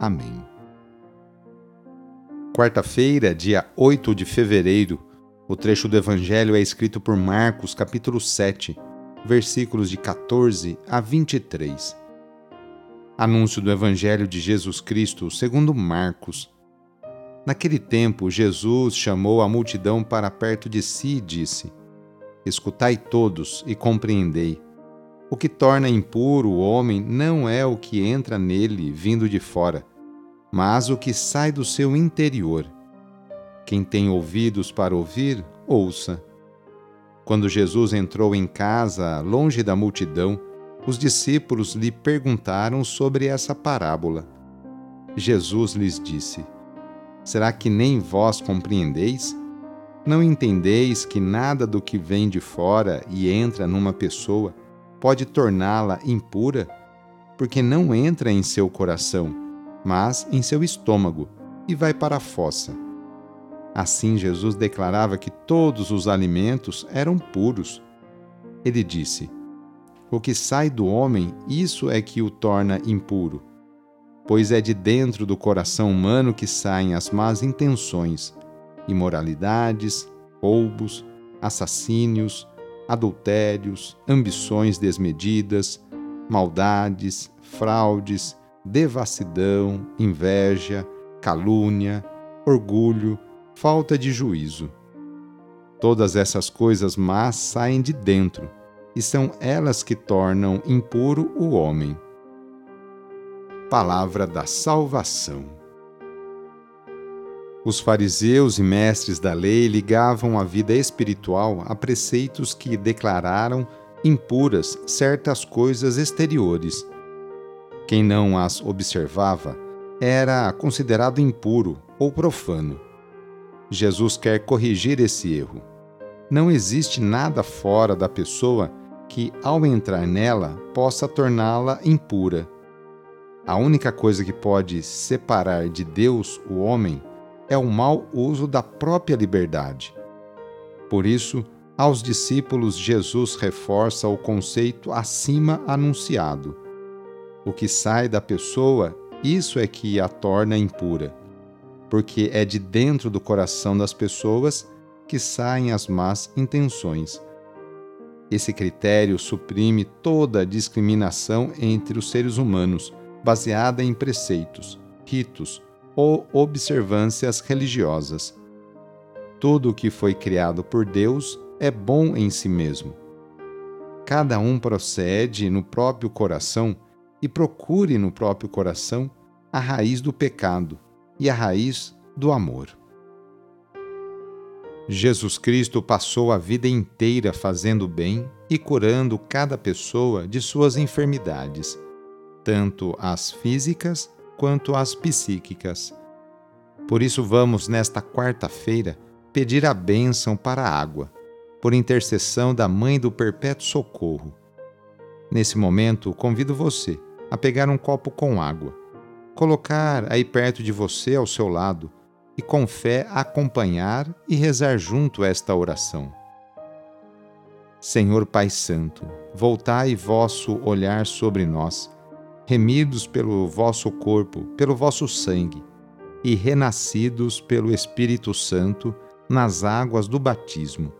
Amém. Quarta-feira, dia 8 de fevereiro, o trecho do Evangelho é escrito por Marcos, capítulo 7, versículos de 14 a 23. Anúncio do Evangelho de Jesus Cristo segundo Marcos. Naquele tempo, Jesus chamou a multidão para perto de si e disse: Escutai todos e compreendei. O que torna impuro o homem não é o que entra nele vindo de fora, mas o que sai do seu interior. Quem tem ouvidos para ouvir, ouça. Quando Jesus entrou em casa, longe da multidão, os discípulos lhe perguntaram sobre essa parábola. Jesus lhes disse: Será que nem vós compreendeis? Não entendeis que nada do que vem de fora e entra numa pessoa pode torná-la impura? Porque não entra em seu coração, mas em seu estômago, e vai para a fossa. Assim, Jesus declarava que todos os alimentos eram puros. Ele disse: O que sai do homem, isso é que o torna impuro. Pois é de dentro do coração humano que saem as más intenções, imoralidades, roubos, assassínios, adultérios, ambições desmedidas, maldades, fraudes, devassidão, inveja, calúnia, orgulho, falta de juízo. Todas essas coisas más saem de dentro, e são elas que tornam impuro o homem. Palavra da Salvação. Os fariseus e mestres da lei ligavam a vida espiritual a preceitos que declararam impuras certas coisas exteriores quem não as observava era considerado impuro ou profano. Jesus quer corrigir esse erro. Não existe nada fora da pessoa que, ao entrar nela, possa torná-la impura. A única coisa que pode separar de Deus o homem é o mau uso da própria liberdade. Por isso, aos discípulos, Jesus reforça o conceito acima anunciado o que sai da pessoa, isso é que a torna impura, porque é de dentro do coração das pessoas que saem as más intenções. Esse critério suprime toda discriminação entre os seres humanos, baseada em preceitos, ritos ou observâncias religiosas. Tudo o que foi criado por Deus é bom em si mesmo. Cada um procede no próprio coração e procure no próprio coração a raiz do pecado e a raiz do amor. Jesus Cristo passou a vida inteira fazendo bem e curando cada pessoa de suas enfermidades, tanto as físicas quanto as psíquicas. Por isso, vamos, nesta quarta-feira, pedir a bênção para a água, por intercessão da Mãe do Perpétuo Socorro. Nesse momento, convido você a pegar um copo com água, colocar aí perto de você ao seu lado e com fé acompanhar e rezar junto esta oração. Senhor Pai Santo, voltai vosso olhar sobre nós, remidos pelo vosso corpo, pelo vosso sangue, e renascidos pelo Espírito Santo nas águas do batismo.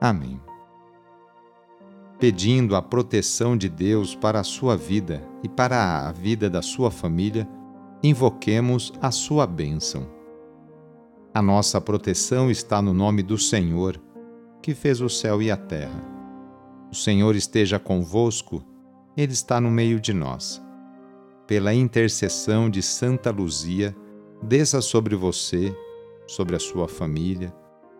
Amém pedindo a proteção de Deus para a sua vida e para a vida da sua família, invoquemos a sua bênção. A nossa proteção está no nome do Senhor, que fez o céu e a terra. O Senhor esteja convosco, Ele está no meio de nós. Pela intercessão de Santa Luzia, desça sobre você, sobre a sua família,